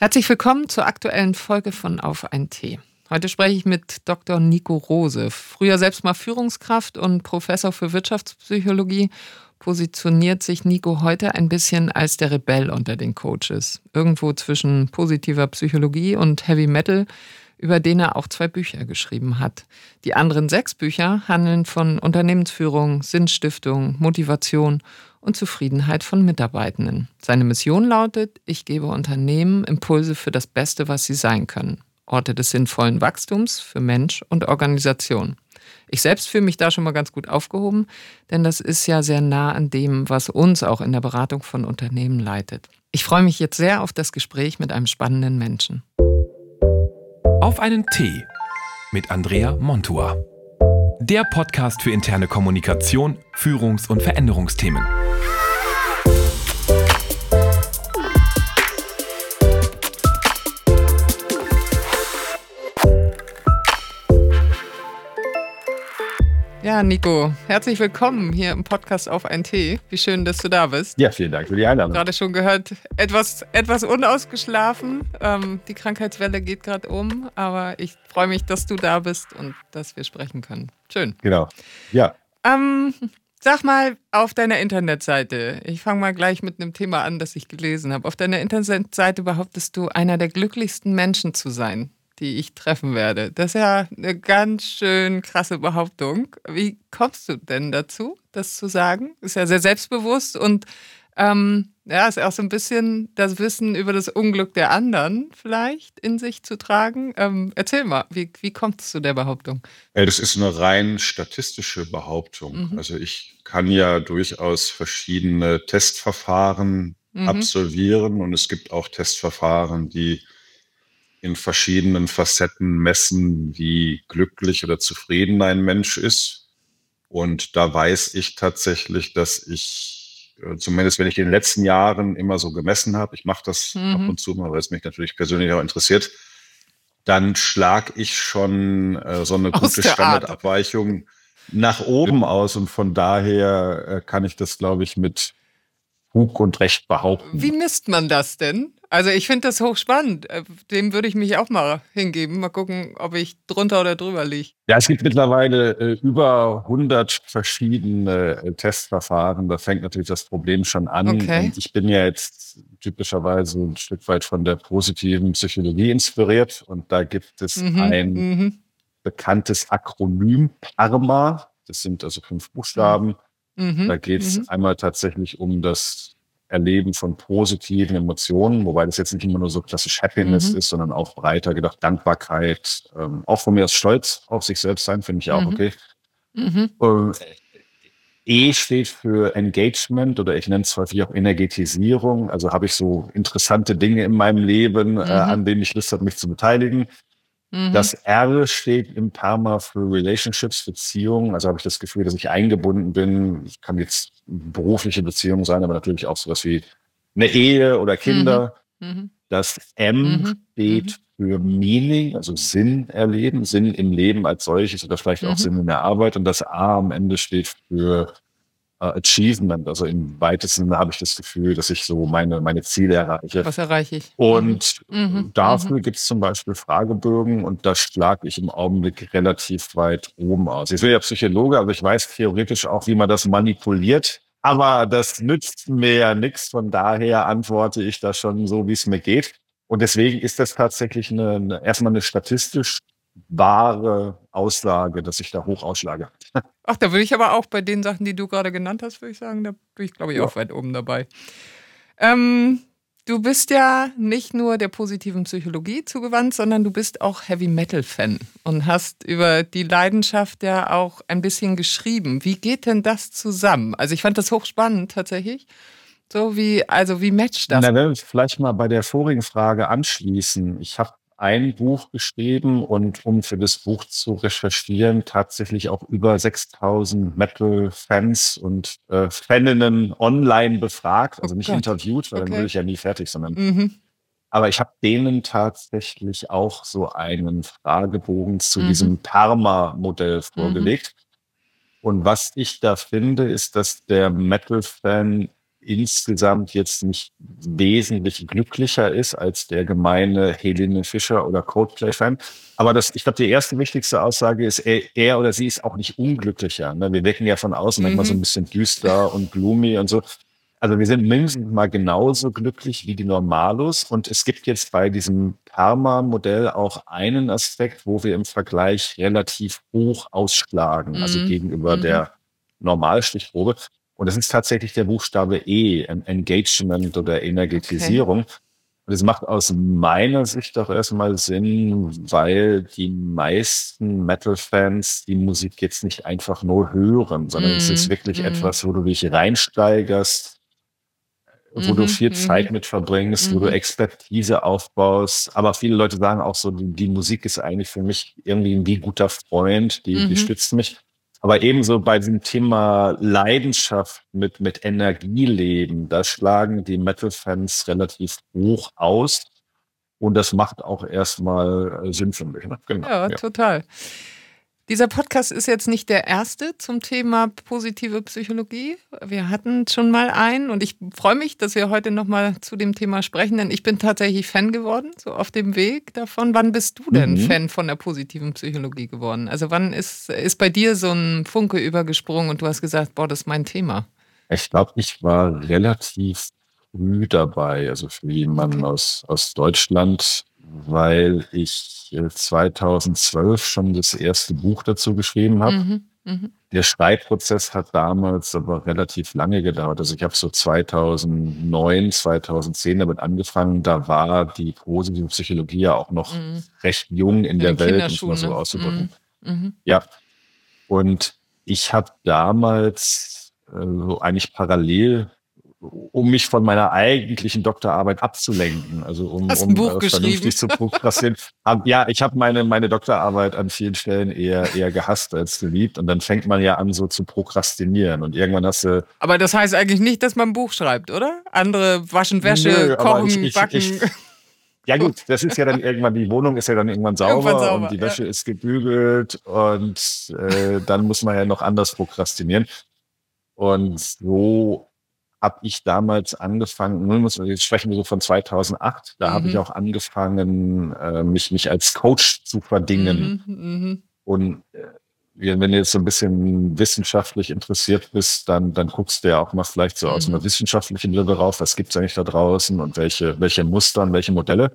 Herzlich willkommen zur aktuellen Folge von Auf ein Tee. Heute spreche ich mit Dr. Nico Rose, früher selbst mal Führungskraft und Professor für Wirtschaftspsychologie. Positioniert sich Nico heute ein bisschen als der Rebell unter den Coaches. Irgendwo zwischen positiver Psychologie und Heavy Metal, über den er auch zwei Bücher geschrieben hat. Die anderen sechs Bücher handeln von Unternehmensführung, Sinnstiftung, Motivation und Zufriedenheit von Mitarbeitenden. Seine Mission lautet, ich gebe Unternehmen Impulse für das Beste, was sie sein können. Orte des sinnvollen Wachstums für Mensch und Organisation. Ich selbst fühle mich da schon mal ganz gut aufgehoben, denn das ist ja sehr nah an dem, was uns auch in der Beratung von Unternehmen leitet. Ich freue mich jetzt sehr auf das Gespräch mit einem spannenden Menschen. Auf einen Tee mit Andrea Montua. Der Podcast für interne Kommunikation, Führungs- und Veränderungsthemen. Ja, Nico, herzlich willkommen hier im Podcast auf ein Tee. Wie schön, dass du da bist. Ja, vielen Dank für die Einladung. Gerade schon gehört, etwas, etwas unausgeschlafen. Ähm, die Krankheitswelle geht gerade um, aber ich freue mich, dass du da bist und dass wir sprechen können. Schön. Genau. Ja. Ähm, sag mal auf deiner Internetseite, ich fange mal gleich mit einem Thema an, das ich gelesen habe. Auf deiner Internetseite behauptest du, einer der glücklichsten Menschen zu sein die ich treffen werde. Das ist ja eine ganz schön krasse Behauptung. Wie kommst du denn dazu, das zu sagen? Ist ja sehr selbstbewusst und ähm, ja, ist auch so ein bisschen das Wissen über das Unglück der anderen vielleicht in sich zu tragen. Ähm, erzähl mal, wie, wie kommt es zu der Behauptung? Ja, das ist eine rein statistische Behauptung. Mhm. Also ich kann ja durchaus verschiedene Testverfahren mhm. absolvieren und es gibt auch Testverfahren, die in verschiedenen Facetten messen, wie glücklich oder zufrieden ein Mensch ist. Und da weiß ich tatsächlich, dass ich, äh, zumindest wenn ich in den letzten Jahren immer so gemessen habe, ich mache das mhm. ab und zu mal, weil es mich natürlich persönlich auch interessiert, dann schlage ich schon äh, so eine gute Standardabweichung nach oben aus. Und von daher äh, kann ich das, glaube ich, mit Hug und Recht behaupten. Wie misst man das denn? Also ich finde das hochspannend. Äh, dem würde ich mich auch mal hingeben. Mal gucken, ob ich drunter oder drüber liege. Ja, es gibt mittlerweile äh, über 100 verschiedene äh, Testverfahren. Da fängt natürlich das Problem schon an. Okay. Und ich bin ja jetzt typischerweise ein Stück weit von der positiven Psychologie inspiriert. Und da gibt es mhm, ein mhm. bekanntes Akronym PARMA. Das sind also fünf Buchstaben. Mhm, da geht es mhm. einmal tatsächlich um das Erleben von positiven Emotionen, wobei das jetzt nicht immer nur so klassisch Happiness mhm. ist, sondern auch breiter gedacht Dankbarkeit, ähm, auch von mir aus Stolz auf sich selbst sein, finde ich auch mhm. okay. Mhm. Ähm, e steht für Engagement oder ich nenne es häufig auch Energetisierung. Also habe ich so interessante Dinge in meinem Leben, äh, mhm. an denen ich Lust habe, mich zu beteiligen. Mhm. Das R steht im Perma für Relationships, Beziehungen. Also habe ich das Gefühl, dass ich eingebunden bin. Das kann jetzt berufliche Beziehungen sein, aber natürlich auch sowas wie eine Ehe oder Kinder. Mhm. mhm. Das M mhm. steht mhm. für Meaning, also Sinn erleben, Sinn im Leben als solches oder vielleicht auch. Sinn in der Arbeit. Und das A am Ende steht für uh, Achievement. Also im weitesten Sinne habe ich das Gefühl, dass ich so meine, meine Ziele erreiche. Was erreiche ich? Und mhm. mhm. dafür mhm. gibt es zum Beispiel Fragebögen und da schlage ich im Augenblick relativ weit oben aus. Ich bin ja Psychologe, aber ich weiß theoretisch auch, wie man das manipuliert. Aber das nützt mir ja nichts. Von daher antworte ich da schon so, wie es mir geht. Und deswegen ist das tatsächlich eine erstmal eine statistisch wahre Aussage, dass ich da hoch ausschlage. Ach, da würde ich aber auch bei den Sachen, die du gerade genannt hast, würde ich sagen, da bin ich, glaube ich, ja. auch weit oben dabei. Ähm, du bist ja nicht nur der positiven Psychologie zugewandt, sondern du bist auch Heavy Metal-Fan und hast über die Leidenschaft ja auch ein bisschen geschrieben. Wie geht denn das zusammen? Also ich fand das hochspannend tatsächlich. So wie, also wie matcht das? Na, wenn wir vielleicht mal bei der vorigen Frage anschließen. Ich habe ein Buch geschrieben und um für das Buch zu recherchieren, tatsächlich auch über 6000 Metal-Fans und äh, Faninnen online befragt, also oh nicht Gott. interviewt, weil okay. dann würde ich ja nie fertig, sondern mhm. aber ich habe denen tatsächlich auch so einen Fragebogen zu mhm. diesem Perma-Modell mhm. vorgelegt. Mhm. Und was ich da finde, ist, dass der Metal-Fan insgesamt jetzt nicht wesentlich glücklicher ist als der gemeine Helene Fischer oder Coldplay-Fan. Aber das, ich glaube, die erste wichtigste Aussage ist, er, er, oder sie ist auch nicht unglücklicher. Ne? Wir wecken ja von außen mhm. manchmal so ein bisschen düster und gloomy und so. Also wir sind mindestens mal genauso glücklich wie die Normalos. Und es gibt jetzt bei diesem Karma-Modell auch einen Aspekt, wo wir im Vergleich relativ hoch ausschlagen, also mhm. also gegenüber mhm. der Normalstichprobe. Und das ist tatsächlich der Buchstabe E, Engagement oder Energetisierung. Okay. Und es macht aus meiner Sicht doch erstmal Sinn, weil die meisten Metal-Fans die Musik jetzt nicht einfach nur hören, sondern mm, es ist mhm. wirklich mm. etwas, wo du dich reinsteigerst, wo mm du mhm, viel Zeit mit verbringst, wo du mhm. Expertise aufbaust. Aber viele Leute sagen auch so, die, die Musik ist eigentlich für mich irgendwie ein wie guter Freund, die, die stützt mich. Aber ebenso bei diesem Thema Leidenschaft mit, mit Energieleben, da schlagen die Metal-Fans relativ hoch aus. Und das macht auch erstmal äh, Sinn für mich. Ne? Genau, ja, ja, total. Dieser Podcast ist jetzt nicht der erste zum Thema positive Psychologie. Wir hatten schon mal einen und ich freue mich, dass wir heute nochmal zu dem Thema sprechen, denn ich bin tatsächlich Fan geworden, so auf dem Weg davon. Wann bist du denn mhm. Fan von der positiven Psychologie geworden? Also wann ist, ist bei dir so ein Funke übergesprungen und du hast gesagt, boah, das ist mein Thema? Ich glaube, ich war relativ früh dabei, also für jemanden aus, aus Deutschland weil ich 2012 schon das erste Buch dazu geschrieben habe. Mhm, mh. Der Schreibprozess hat damals aber relativ lange gedauert. Also ich habe so 2009, 2010 damit angefangen. Da war die positive Psychologie ja auch noch mhm. recht jung in, in der Welt, um es mal so auszudrücken. Mhm, mhm. Ja. Und ich habe damals äh, so eigentlich parallel um mich von meiner eigentlichen Doktorarbeit abzulenken, also um, Hast um Buch äh, vernünftig zu prokrastinieren. ja, ich habe meine meine Doktorarbeit an vielen Stellen eher eher gehasst als geliebt und dann fängt man ja an so zu prokrastinieren und irgendwann hast du. Aber das heißt eigentlich nicht, dass man ein Buch schreibt, oder? Andere waschen Wäsche, Nö, kochen, ich, ich, backen. Ich, ja gut, das ist ja dann irgendwann, die Wohnung ist ja dann irgendwann sauber, irgendwann sauber und die Wäsche ja. ist gebügelt und äh, dann muss man ja noch anders prokrastinieren. Und so habe ich damals angefangen, jetzt sprechen wir so von 2008, da mhm. habe ich mhm. auch angefangen, äh, mich, mich als Coach zu verdingen. Mhm, mh. Und äh, wenn du jetzt so ein bisschen wissenschaftlich interessiert bist, dann, dann guckst du ja auch mal vielleicht so aus mhm. einer wissenschaftlichen Brille rauf, was gibt's eigentlich da draußen und welche, welche Muster und welche Modelle.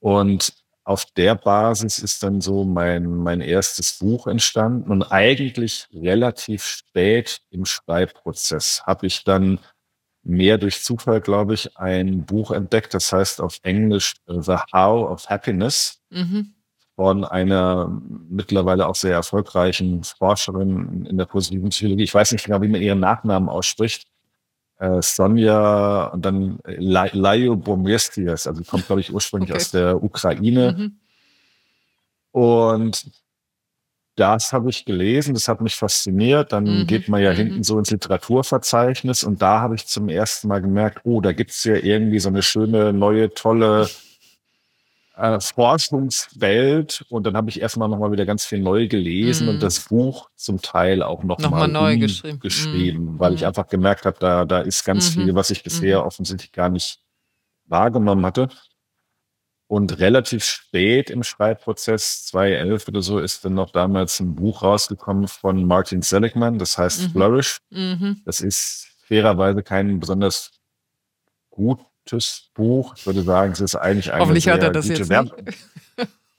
Und auf der Basis ist dann so mein, mein erstes Buch entstanden und eigentlich relativ spät im Schreibprozess habe ich dann mehr durch Zufall, glaube ich, ein Buch entdeckt, das heißt auf Englisch äh, The How of Happiness mhm. von einer mittlerweile auch sehr erfolgreichen Forscherin in der positiven Psychologie. Ich weiß nicht genau, wie man ihren Nachnamen ausspricht äh, Sonja und dann Lajo Bomestias, also kommt, glaube ich, ursprünglich okay. aus der Ukraine. Mhm. Und das habe ich gelesen, das hat mich fasziniert. Dann mhm. geht man ja mhm. hinten so ins Literaturverzeichnis und da habe ich zum ersten Mal gemerkt, oh, da gibt's ja irgendwie so eine schöne, neue, tolle äh, Forschungswelt und dann habe ich erstmal nochmal wieder ganz viel neu gelesen mm. und mhm. das Buch zum Teil auch nochmal noch, neu geschrieben, geschrieben mm. weil ich mhm. einfach gemerkt habe, da, da ist ganz mm viel, was ich bisher offensichtlich gar nicht wahrgenommen hatte. Und relativ spät im Schreibprozess, 2011 oder so, ist dann noch damals ein Buch rausgekommen von Martin Seligman, das heißt -hmm. Flourish. -hmm. Das ist fairerweise kein besonders gut gutes Buch. Ich würde sagen, es ist eigentlich eine Hoffentlich hat er das jetzt Werbung.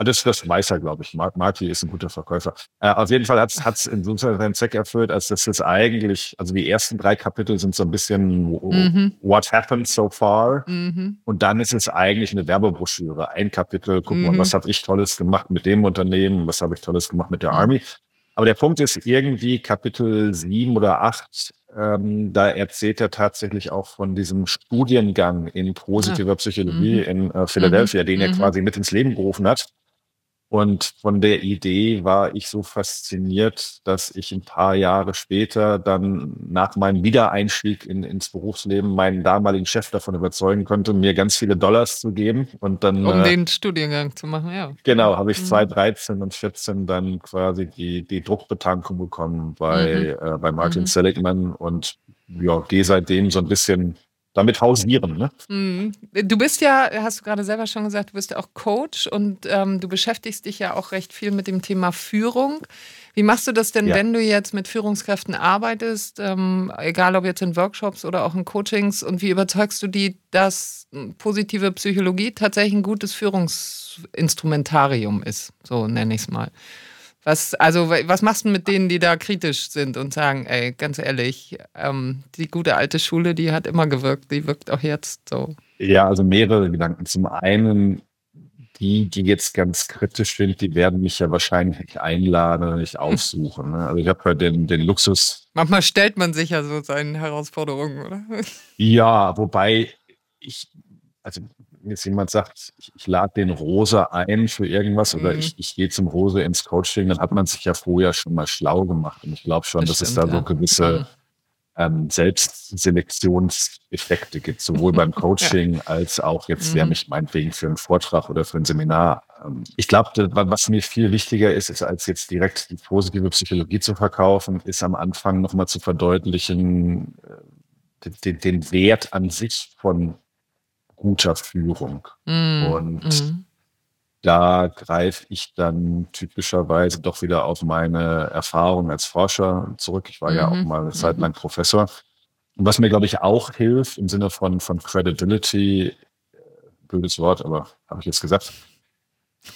Ah, das, das weiß er, glaube ich. Marty ist ein guter Verkäufer. Äh, auf jeden Fall hat es insofern seinen Zweck erfüllt, als das ist eigentlich, also die ersten drei Kapitel sind so ein bisschen mhm. What happened so far? Mhm. Und dann ist es eigentlich eine Werbebroschüre. Ein Kapitel, guck mal, mhm. was habe ich Tolles gemacht mit dem Unternehmen, was habe ich Tolles gemacht mit der mhm. Army. Aber der Punkt ist irgendwie Kapitel sieben oder acht ähm, da erzählt er tatsächlich auch von diesem Studiengang in positiver ah. Psychologie mhm. in äh, Philadelphia, mhm. den er mhm. quasi mit ins Leben gerufen hat. Und von der Idee war ich so fasziniert, dass ich ein paar Jahre später dann nach meinem Wiedereinstieg in, ins Berufsleben meinen damaligen Chef davon überzeugen konnte, mir ganz viele Dollars zu geben. Und dann, um äh, den Studiengang zu machen, ja. Genau, habe ich mhm. 2013 und 14 dann quasi die, die Druckbetankung bekommen bei, mhm. äh, bei Martin mhm. Seligman und ja, gehe seitdem so ein bisschen damit hausieren. Ne? Mhm. Du bist ja, hast du gerade selber schon gesagt, du bist ja auch Coach und ähm, du beschäftigst dich ja auch recht viel mit dem Thema Führung. Wie machst du das denn, ja. wenn du jetzt mit Führungskräften arbeitest, ähm, egal ob jetzt in Workshops oder auch in Coachings, und wie überzeugst du die, dass positive Psychologie tatsächlich ein gutes Führungsinstrumentarium ist? So nenne ich es mal. Was, also, was machst du mit denen, die da kritisch sind und sagen, ey, ganz ehrlich, ähm, die gute alte Schule, die hat immer gewirkt, die wirkt auch jetzt so? Ja, also mehrere Gedanken. Zum einen, die, die jetzt ganz kritisch sind, die werden mich ja wahrscheinlich nicht einladen oder nicht aufsuchen. Ne? Also ich habe ja den, den Luxus. Manchmal stellt man sich ja so seinen Herausforderungen, oder? Ja, wobei ich, also jetzt jemand sagt, ich, ich lade den Rose ein für irgendwas mhm. oder ich, ich gehe zum Rose ins Coaching, dann hat man sich ja vorher schon mal schlau gemacht. Und ich glaube schon, das dass stimmt, es da ja. so gewisse mhm. ähm, Selbstselektionseffekte gibt, sowohl beim Coaching ja. als auch jetzt, mhm. wer mich meinetwegen für einen Vortrag oder für ein Seminar. Ähm, ich glaube, was mir viel wichtiger ist, ist als jetzt direkt die positive Psychologie zu verkaufen, ist am Anfang nochmal zu verdeutlichen, äh, den, den Wert an sich von guter Führung. Mm, und mm. da greife ich dann typischerweise doch wieder auf meine Erfahrung als Forscher zurück. Ich war mm ja auch mhm, mal eine Zeit mhm. lang Professor. Und was mir, glaube ich, auch hilft im Sinne von, von Credibility, äh, blödes Wort, aber habe ich jetzt gesagt,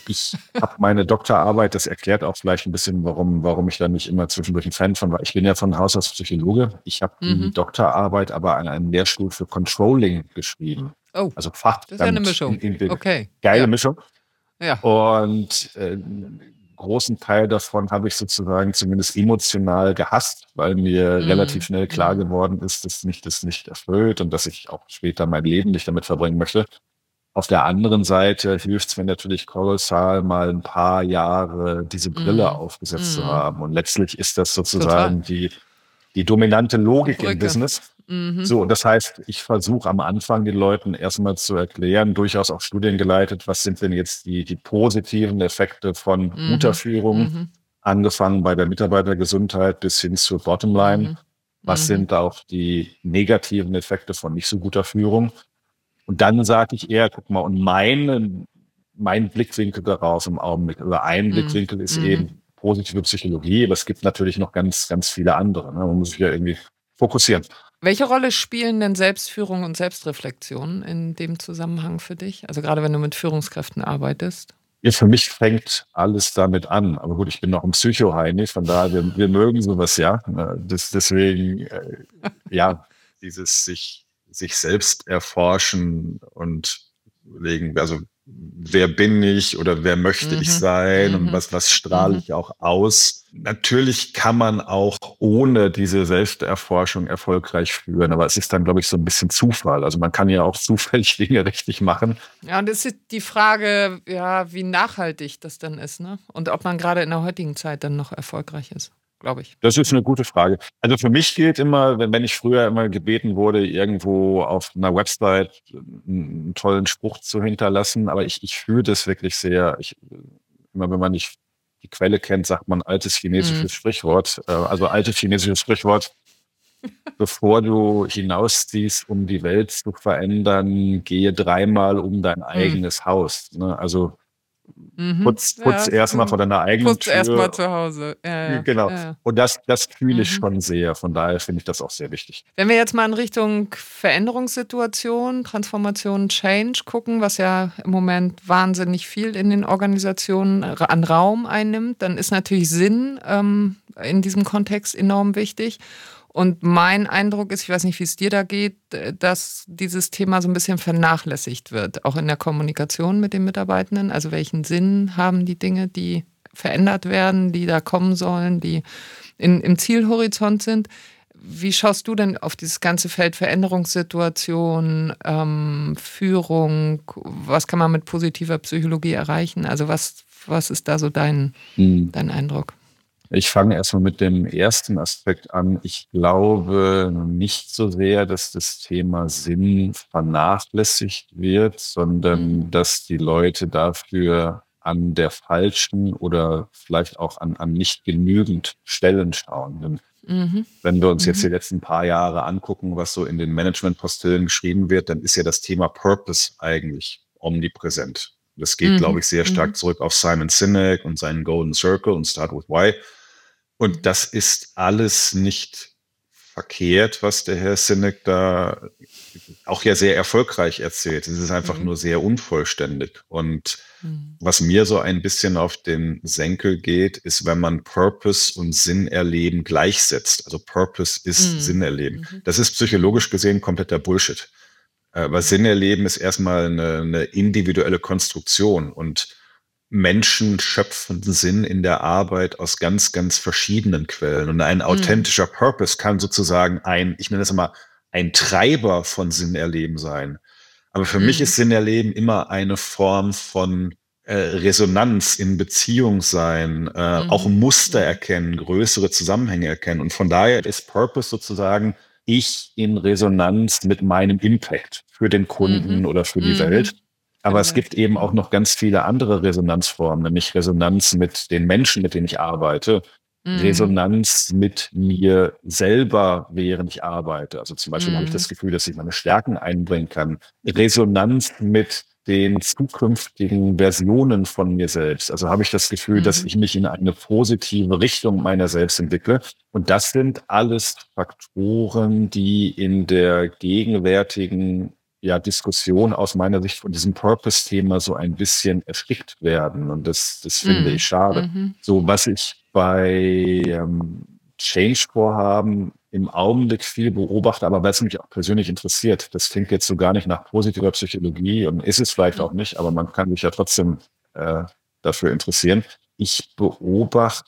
ich habe meine Doktorarbeit, das erklärt auch vielleicht ein bisschen, warum, warum ich da nicht immer zwischendurch ein Fan von war. Ich bin ja von Haus aus Psychologe. Ich habe mhm. die Doktorarbeit aber an einem Lehrstuhl für Controlling geschrieben. Oh, also Fach. Das ist ja eine Mischung. In, in, okay. Geile ja. Mischung. Ja. Und äh, großen Teil davon habe ich sozusagen zumindest emotional gehasst, weil mir mhm. relativ schnell klar mhm. geworden ist, dass mich das nicht erfüllt und dass ich auch später mein Leben nicht damit verbringen möchte. Auf der anderen Seite hilft es mir natürlich kolossal, mal ein paar Jahre diese Brille mm. aufgesetzt mm. zu mhm. haben. Und letztlich ist das sozusagen die, die dominante Logik Brücke. im Business. Mhm. So, das heißt, ich versuche am Anfang den Leuten erstmal zu erklären, durchaus auch Studien geleitet, was sind denn jetzt die, die positiven Effekte von mhm. guter Führung, mhm. angefangen bei der Mitarbeitergesundheit bis hin zur Bottomline. Mhm. Was mhm. sind auch die negativen Effekte von nicht so guter Führung? Und dann sage ich eher, guck mal, und mein, mein Blickwinkel daraus im Augenblick, oder ein mhm. Blickwinkel ist mhm. eben positive Psychologie, aber es gibt natürlich noch ganz, ganz viele andere. Ne? Man muss sich ja irgendwie fokussieren. Welche Rolle spielen denn Selbstführung und Selbstreflexion in dem Zusammenhang für dich? Also gerade wenn du mit Führungskräften arbeitest? Ja, für mich fängt alles damit an. Aber gut, ich bin noch ein Psycho-Heini, von daher, wir, wir mögen sowas ja. Das, deswegen, äh, ja, dieses sich sich selbst erforschen und legen, also wer bin ich oder wer möchte mhm. ich sein mhm. und was, was strahle mhm. ich auch aus. Natürlich kann man auch ohne diese Selbsterforschung erfolgreich führen, aber es ist dann, glaube ich, so ein bisschen Zufall. Also man kann ja auch zufällig Dinge richtig machen. Ja, und es ist die Frage, ja, wie nachhaltig das dann ist, ne? Und ob man gerade in der heutigen Zeit dann noch erfolgreich ist glaube ich. Das ist eine gute Frage. Also für mich gilt immer, wenn, wenn ich früher immer gebeten wurde, irgendwo auf einer Website einen tollen Spruch zu hinterlassen, aber ich, ich fühle das wirklich sehr. Ich, immer wenn man nicht die Quelle kennt, sagt man altes chinesisches mhm. Sprichwort. Äh, also altes chinesisches Sprichwort. Bevor du hinausziehst, um die Welt zu verändern, gehe dreimal um dein mhm. eigenes mhm. Haus. Ne? Also Mhm. Putz, putz ja, erstmal vor deiner eigenen putz Tür. Putz erstmal zu Hause. Ja, ja, genau. Und das, das fühle ich mhm. schon sehr. Von daher finde ich das auch sehr wichtig. Wenn wir jetzt mal in Richtung Veränderungssituation, Transformation, Change gucken, was ja im Moment wahnsinnig viel in den Organisationen an Raum einnimmt, dann ist natürlich Sinn ähm, in diesem Kontext enorm wichtig. Und mein Eindruck ist, ich weiß nicht, wie es dir da geht, dass dieses Thema so ein bisschen vernachlässigt wird, auch in der Kommunikation mit den Mitarbeitenden. Also welchen Sinn haben die Dinge, die verändert werden, die da kommen sollen, die in, im Zielhorizont sind. Wie schaust du denn auf dieses ganze Feld Veränderungssituation, ähm, Führung? Was kann man mit positiver Psychologie erreichen? Also was, was ist da so dein, hm. dein Eindruck? Ich fange erstmal mit dem ersten Aspekt an. Ich glaube nicht so sehr, dass das Thema Sinn vernachlässigt wird, sondern mhm. dass die Leute dafür an der falschen oder vielleicht auch an, an nicht genügend Stellen schauen. Denn mhm. wenn wir uns mhm. jetzt die letzten paar Jahre angucken, was so in den Management-Postillen geschrieben wird, dann ist ja das Thema Purpose eigentlich omnipräsent. Das geht, mhm. glaube ich, sehr stark mhm. zurück auf Simon Sinek und seinen Golden Circle und Start with Why. Und mhm. das ist alles nicht verkehrt, was der Herr Sinek da auch ja sehr erfolgreich erzählt. Es ist einfach mhm. nur sehr unvollständig. Und mhm. was mir so ein bisschen auf den Senkel geht, ist, wenn man Purpose und Sinn erleben gleichsetzt. Also Purpose ist mhm. Sinn erleben. Mhm. Das ist psychologisch gesehen kompletter Bullshit. Äh, weil Sinn erleben ist erstmal eine, eine individuelle Konstruktion und Menschen schöpfen Sinn in der Arbeit aus ganz, ganz verschiedenen Quellen. Und ein mhm. authentischer Purpose kann sozusagen ein, ich nenne das immer, ein Treiber von Sinn erleben sein. Aber für mhm. mich ist Sinn erleben immer eine Form von äh, Resonanz in Beziehung sein, äh, mhm. auch Muster mhm. erkennen, größere Zusammenhänge erkennen. Und von daher ist Purpose sozusagen ich in Resonanz mit meinem Impact für den Kunden mhm. oder für die mhm. Welt. Aber es gibt eben auch noch ganz viele andere Resonanzformen, nämlich Resonanz mit den Menschen, mit denen ich arbeite, mhm. Resonanz mit mir selber, während ich arbeite. Also zum Beispiel mhm. habe ich das mhm. Gefühl, dass ich meine Stärken einbringen kann. Resonanz mit den zukünftigen Versionen von mir selbst. Also habe ich das Gefühl, mhm. dass ich mich in eine positive Richtung meiner selbst entwickle. Und das sind alles Faktoren, die in der gegenwärtigen ja, Diskussion aus meiner Sicht von diesem Purpose-Thema so ein bisschen erstickt werden. Und das, das finde mhm. ich schade. Mhm. So, was ich bei ähm, Change-Vorhaben im Augenblick viel beobachte, aber weil es mich auch persönlich interessiert, das klingt jetzt so gar nicht nach positiver Psychologie und ist es vielleicht auch nicht, aber man kann sich ja trotzdem äh, dafür interessieren. Ich beobachte,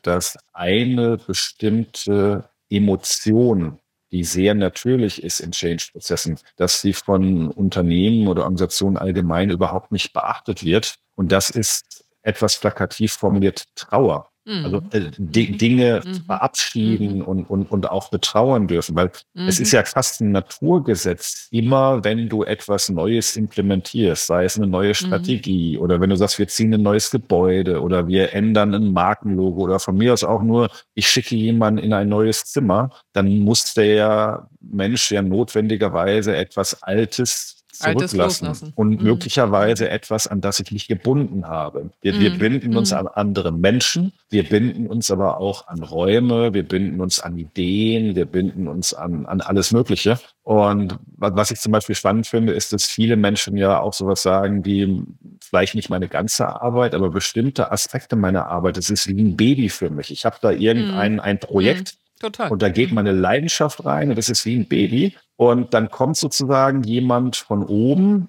dass eine bestimmte Emotion die sehr natürlich ist in Change-Prozessen, dass sie von Unternehmen oder Organisationen allgemein überhaupt nicht beachtet wird. Und das ist etwas plakativ formuliert Trauer. Also mhm. äh, mhm. Dinge mhm. verabschieden mhm. und, und, und auch betrauern dürfen, weil mhm. es ist ja fast ein Naturgesetz, immer wenn du etwas Neues implementierst, sei es eine neue mhm. Strategie oder wenn du sagst, wir ziehen ein neues Gebäude oder wir ändern ein Markenlogo oder von mir aus auch nur, ich schicke jemanden in ein neues Zimmer, dann muss der Mensch ja notwendigerweise etwas Altes zurücklassen und mhm. möglicherweise etwas, an das ich mich gebunden habe. Wir, mhm. wir binden uns mhm. an andere Menschen, wir binden uns aber auch an Räume, wir binden uns an Ideen, wir binden uns an, an alles Mögliche. Und was ich zum Beispiel spannend finde, ist, dass viele Menschen ja auch sowas sagen wie vielleicht nicht meine ganze Arbeit, aber bestimmte Aspekte meiner Arbeit. Es ist wie ein Baby für mich. Ich habe da irgendein mhm. ein Projekt, Total. Und da geht meine Leidenschaft rein und das ist wie ein Baby. Und dann kommt sozusagen jemand von oben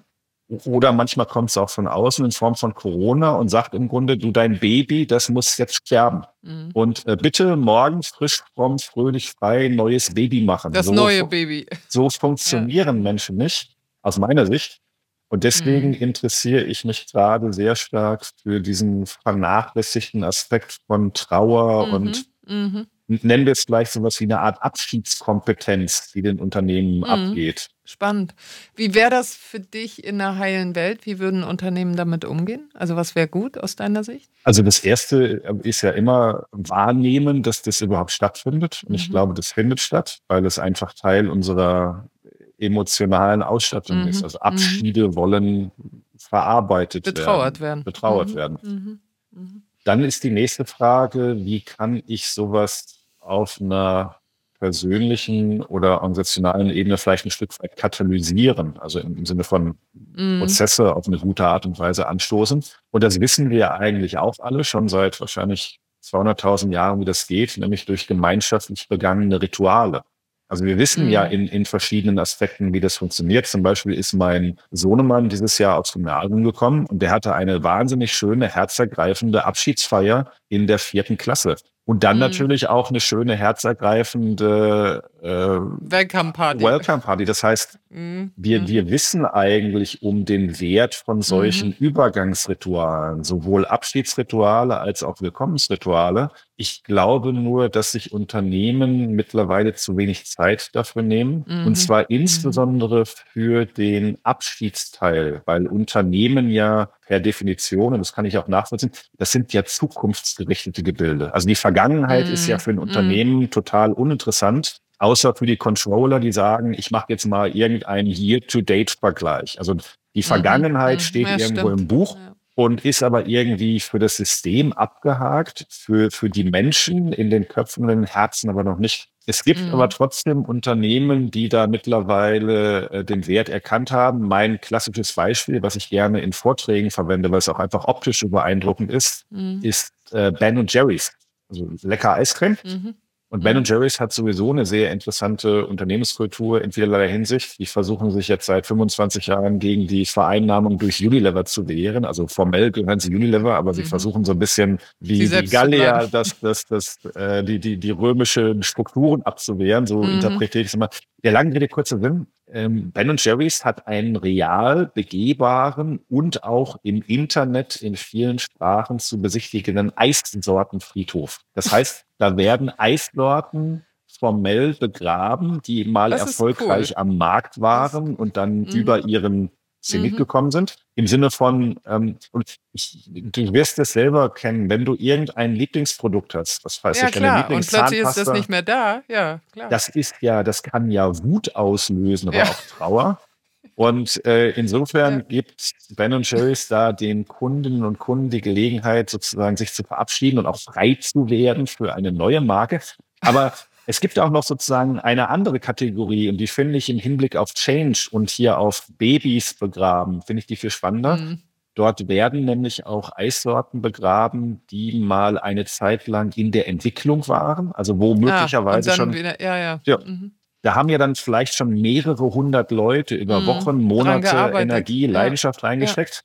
oder manchmal kommt es auch von außen in Form von Corona und sagt im Grunde, du dein Baby, das muss jetzt sterben. Mhm. Und äh, bitte morgen frisch, prompt, fröhlich, frei, neues Baby machen. Das so, neue Baby. So funktionieren ja. Menschen nicht, aus meiner Sicht. Und deswegen mhm. interessiere ich mich gerade sehr stark für diesen vernachlässigten Aspekt von Trauer mhm. und mhm nennen wir es gleich so was wie eine Art Abschiedskompetenz, die den Unternehmen mhm. abgeht. Spannend. Wie wäre das für dich in einer heilen Welt? Wie würden Unternehmen damit umgehen? Also was wäre gut aus deiner Sicht? Also das Erste äh, ist ja immer wahrnehmen, dass das überhaupt stattfindet. Und mhm. ich glaube, das findet statt, weil es einfach Teil unserer emotionalen Ausstattung mhm. ist. Also Abschiede mhm. wollen verarbeitet Betrauert werden. werden. Betrauert mhm. werden. Mhm. Dann ist die nächste Frage, wie kann ich sowas auf einer persönlichen oder organisationalen Ebene vielleicht ein Stück weit katalysieren, also im, Sinne von mm. Prozesse auf eine gute Art und Weise anstoßen. Und das wissen wir ja eigentlich auch alle schon seit wahrscheinlich 200.000 Jahren, wie das geht, nämlich durch gemeinschaftlich begangene Rituale. Also wir wissen mhm. ja in, in verschiedenen Aspekten, wie das funktioniert. Zum Beispiel ist mein Sohnemann dieses Jahr aufs Gymnasium gekommen und der hatte eine wahnsinnig schöne, herzergreifende Abschiedsfeier in der vierten Klasse. Und dann mhm. natürlich auch eine schöne, herzergreifende äh, Welcome Party. Welcome Party. Das heißt, Mhm. Wir, wir wissen eigentlich um den Wert von solchen mhm. Übergangsritualen, sowohl Abschiedsrituale als auch Willkommensrituale. Ich glaube nur, dass sich Unternehmen mittlerweile zu wenig Zeit dafür nehmen. Mhm. Und zwar mhm. insbesondere für den Abschiedsteil, weil Unternehmen ja per Definition, und das kann ich auch nachvollziehen, das sind ja zukunftsgerichtete Gebilde. Also die Vergangenheit ist ja mhm. für ein Unternehmen total uninteressant außer für die Controller, die sagen, ich mache jetzt mal irgendeinen Year-to-Date-Vergleich. Also die mhm. Vergangenheit mhm. steht ja, irgendwo stimmt. im Buch ja. und ist aber irgendwie für das System abgehakt, für, für die Menschen in den Köpfen und den Herzen aber noch nicht. Es gibt mhm. aber trotzdem Unternehmen, die da mittlerweile äh, den Wert erkannt haben. Mein klassisches Beispiel, was ich gerne in Vorträgen verwende, weil es auch einfach optisch so beeindruckend ist, mhm. ist äh, Ben Jerry's. Also lecker Eiscreme. Und Ben. Jerry's hat sowieso eine sehr interessante Unternehmenskultur in vielerlei Hinsicht. Die versuchen sich jetzt seit 25 Jahren gegen die Vereinnahmung durch Unilever zu wehren. Also formell gehören sie Unilever, aber sie mhm. versuchen so ein bisschen wie die Gallier das, das, das, äh, die, die, die römischen Strukturen abzuwehren. So mhm. interpretiere ich es immer. Der lange Rede, kurzer Sinn. Ähm, ben Jerry's hat einen real begehbaren und auch im Internet in vielen Sprachen zu besichtigenden Eissortenfriedhof. Das heißt, da werden Eissorten formell begraben, die mal das erfolgreich cool. am Markt waren und dann mhm. über ihren Zenit mhm. gekommen sind. Im Sinne von, ähm, und ich, du wirst es selber kennen, wenn du irgendein Lieblingsprodukt hast, was weiß ja, ich, klar. eine Und plötzlich ist das nicht mehr da, ja, klar. Das ist ja, das kann ja Wut auslösen, aber ja. auch Trauer. Und äh, insofern ja. gibt Ben Jerry's da den Kundinnen und Kunden die Gelegenheit, sozusagen sich zu verabschieden und auch frei zu werden für eine neue Marke. Aber es gibt auch noch sozusagen eine andere Kategorie und die finde ich im Hinblick auf Change und hier auf Babys begraben, finde ich die viel spannender. Mhm. Dort werden nämlich auch Eissorten begraben, die mal eine Zeit lang in der Entwicklung waren, also wo ah, möglicherweise ja, schon. Wieder, ja, ja. ja mhm. Da haben ja dann vielleicht schon mehrere hundert Leute über mhm. Wochen, Monate Energie, Leidenschaft ja. reingesteckt.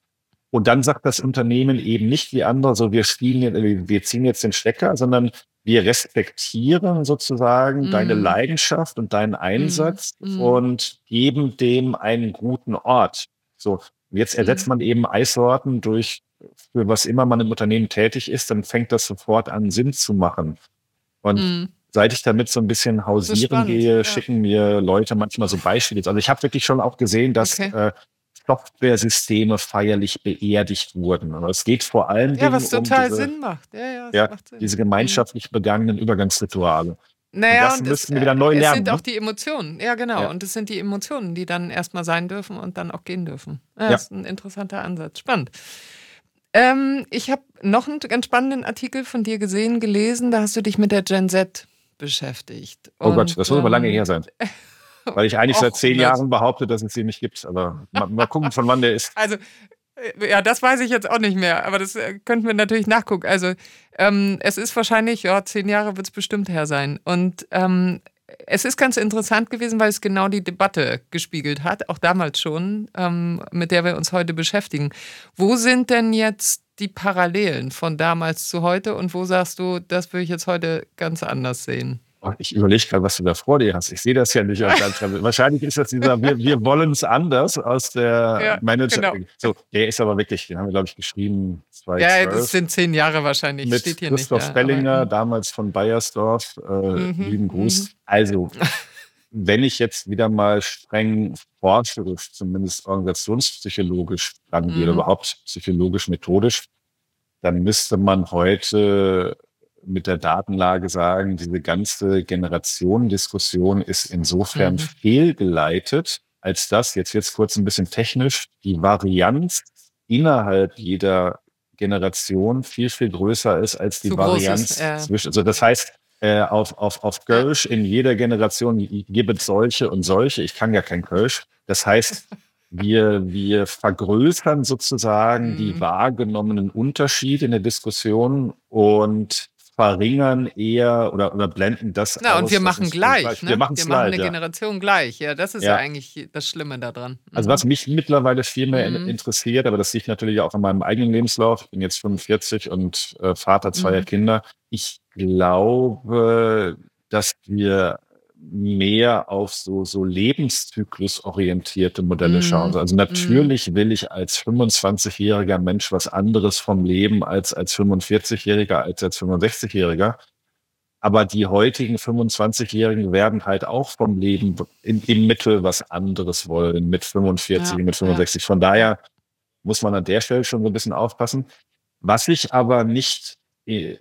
Und dann sagt das Unternehmen eben nicht wie andere, so wir spielen, wir ziehen jetzt den Stecker, sondern wir respektieren sozusagen mm. deine Leidenschaft und deinen Einsatz mm. und geben dem einen guten Ort. So, jetzt ersetzt mm. man eben Eissorten durch, für was immer man im Unternehmen tätig ist, dann fängt das sofort an, Sinn zu machen. Und mm. seit ich damit so ein bisschen hausieren spannend, gehe, ja. schicken mir Leute manchmal so Beispiele. Also ich habe wirklich schon auch gesehen, dass okay. äh, Software-Systeme feierlich beerdigt wurden. Aber es geht vor allem ja, was total um diese, Sinn macht. Ja, ja, ja macht Sinn. diese gemeinschaftlich begangenen Übergangsrituale. Naja, und das und müssen es, wir wieder neu lernen. Es sind ne? auch die Emotionen, ja genau. Ja. Und es sind die Emotionen, die dann erstmal sein dürfen und dann auch gehen dürfen. Ja, ja. Das ist ein interessanter Ansatz. Spannend. Ähm, ich habe noch einen ganz spannenden Artikel von dir gesehen, gelesen. Da hast du dich mit der Gen Z beschäftigt. Oh und, Gott, das muss ähm, aber lange her sein. Weil ich eigentlich seit zehn Jahren behaupte, dass es sie nicht gibt. Aber mal, mal gucken, von wann der ist. Also, äh, ja, das weiß ich jetzt auch nicht mehr, aber das äh, könnten wir natürlich nachgucken. Also, ähm, es ist wahrscheinlich, ja, zehn Jahre wird es bestimmt her sein. Und ähm, es ist ganz interessant gewesen, weil es genau die Debatte gespiegelt hat, auch damals schon, ähm, mit der wir uns heute beschäftigen. Wo sind denn jetzt die Parallelen von damals zu heute und wo sagst du, das würde ich jetzt heute ganz anders sehen? Ich überlege gerade, was du da vor dir hast. Ich sehe das ja nicht. Wahrscheinlich ist das dieser Wir, wir wollen es anders aus der ja, Manager. Genau. So, der ist aber wirklich, den haben wir, glaube ich, geschrieben. 2012, ja, das sind zehn Jahre wahrscheinlich. Mit Steht hier Christoph nicht, ja, Bellinger, aber, damals von Bayersdorf. Äh, mhm, lieben Gruß. Mhm. Also, wenn ich jetzt wieder mal streng forscherisch, zumindest organisationspsychologisch rangehe, mhm. überhaupt psychologisch, methodisch, dann müsste man heute mit der Datenlage sagen, diese ganze Generationendiskussion ist insofern mhm. fehlgeleitet, als dass, jetzt jetzt kurz ein bisschen technisch, die Varianz innerhalb jeder Generation viel, viel größer ist als die Zu Varianz ist, ja. zwischen. Also das heißt, äh, auf, auf, auf Kölsch in jeder Generation gibt es solche und solche. Ich kann ja kein Kölsch. Das heißt, wir, wir vergrößern sozusagen mhm. die wahrgenommenen Unterschiede in der Diskussion und verringern eher oder, oder blenden das Na, aus. und wir machen gleich. gleich. Ne? Wir, machen, wir machen eine ja. Generation gleich. Ja, das ist ja. ja. eigentlich das Schlimme daran. Mhm. Also was mich mittlerweile viel mehr mhm. interessiert, aber das liegt natürlich auch in meinem eigenen Lebenslauf. Ich bin jetzt 45 und äh, Vater zweier mhm. Kinder. Ich glaube, dass wir mehr auf so, so lebenszyklusorientierte Modelle mm. schauen. Also natürlich mm. will ich als 25-jähriger Mensch was anderes vom Leben als als 45-jähriger, als als 65-jähriger. Aber die heutigen 25-Jährigen werden halt auch vom Leben in, im Mittel was anderes wollen mit 45, ja, mit 65. Ja. Von daher muss man an der Stelle schon so ein bisschen aufpassen. Was ich aber nicht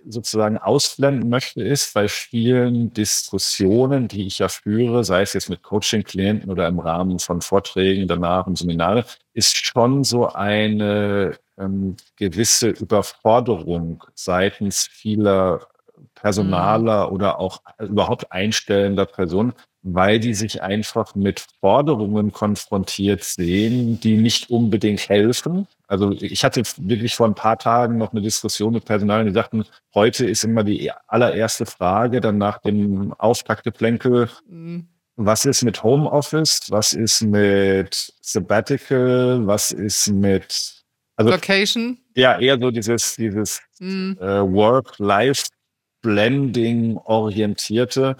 sozusagen ausblenden möchte, ist bei vielen Diskussionen, die ich ja führe, sei es jetzt mit Coaching-Klienten oder im Rahmen von Vorträgen, danach und Seminare, ist schon so eine ähm, gewisse Überforderung seitens vieler Personaler mhm. oder auch überhaupt einstellender Personen, weil die sich einfach mit Forderungen konfrontiert sehen, die nicht unbedingt helfen. Also ich hatte wirklich vor ein paar Tagen noch eine Diskussion mit Personal, die sagten, heute ist immer die allererste Frage, dann nach dem Auftaktgeplänkel, mhm. was ist mit Homeoffice, was ist mit Sabbatical, was ist mit also, Vacation? Ja, eher so dieses, dieses mhm. äh, Work-Life-Blending orientierte